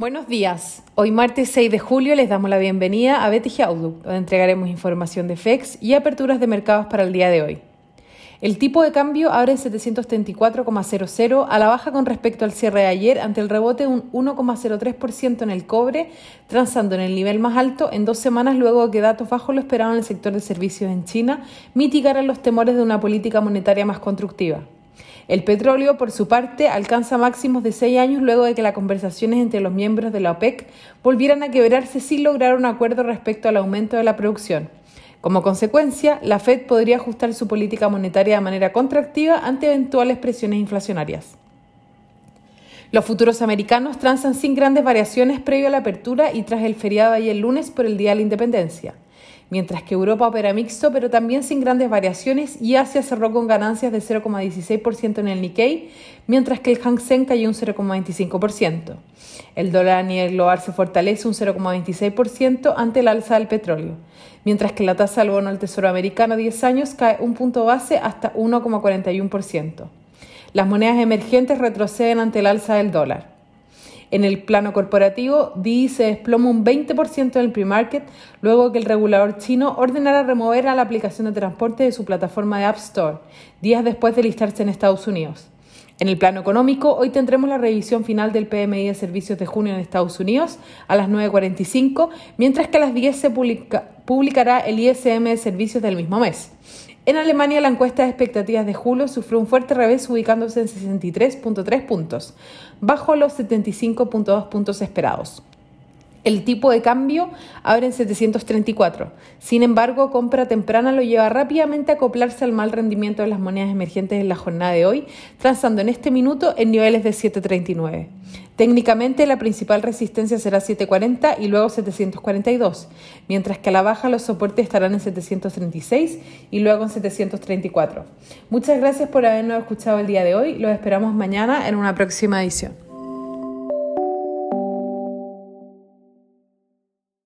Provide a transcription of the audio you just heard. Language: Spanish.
Buenos días. Hoy martes 6 de julio les damos la bienvenida a BTG Outlook, donde entregaremos información de FEX y aperturas de mercados para el día de hoy. El tipo de cambio abre en 734,00 a la baja con respecto al cierre de ayer ante el rebote de un 1,03% en el cobre, transando en el nivel más alto en dos semanas luego de que datos bajos lo esperaban en el sector de servicios en China mitigaran los temores de una política monetaria más constructiva. El petróleo, por su parte, alcanza máximos de seis años luego de que las conversaciones entre los miembros de la OPEC volvieran a quebrarse sin lograr un acuerdo respecto al aumento de la producción. Como consecuencia, la Fed podría ajustar su política monetaria de manera contractiva ante eventuales presiones inflacionarias. Los futuros americanos transan sin grandes variaciones previo a la apertura y tras el feriado de ayer lunes por el Día de la Independencia mientras que Europa opera mixto, pero también sin grandes variaciones, y Asia cerró con ganancias de 0,16% en el Nikkei, mientras que el Hang Seng cayó un 0,25%. El dólar a nivel global se fortalece un 0,26% ante el alza del petróleo, mientras que la tasa del bono del Tesoro americano a 10 años cae un punto base hasta 1,41%. Las monedas emergentes retroceden ante el alza del dólar. En el plano corporativo, DI se desploma un 20% en el pre-market luego que el regulador chino ordenara remover a la aplicación de transporte de su plataforma de App Store, días después de listarse en Estados Unidos. En el plano económico, hoy tendremos la revisión final del PMI de servicios de junio en Estados Unidos a las 9.45, mientras que a las 10 se publicará el ISM de servicios del mismo mes. En Alemania, la encuesta de expectativas de julio sufrió un fuerte revés ubicándose en 63.3 puntos, bajo los 75.2 puntos esperados. El tipo de cambio abre en 734. Sin embargo, compra temprana lo lleva rápidamente a acoplarse al mal rendimiento de las monedas emergentes en la jornada de hoy, trazando en este minuto en niveles de 739. Técnicamente, la principal resistencia será 740 y luego 742, mientras que a la baja los soportes estarán en 736 y luego en 734. Muchas gracias por habernos escuchado el día de hoy. Los esperamos mañana en una próxima edición.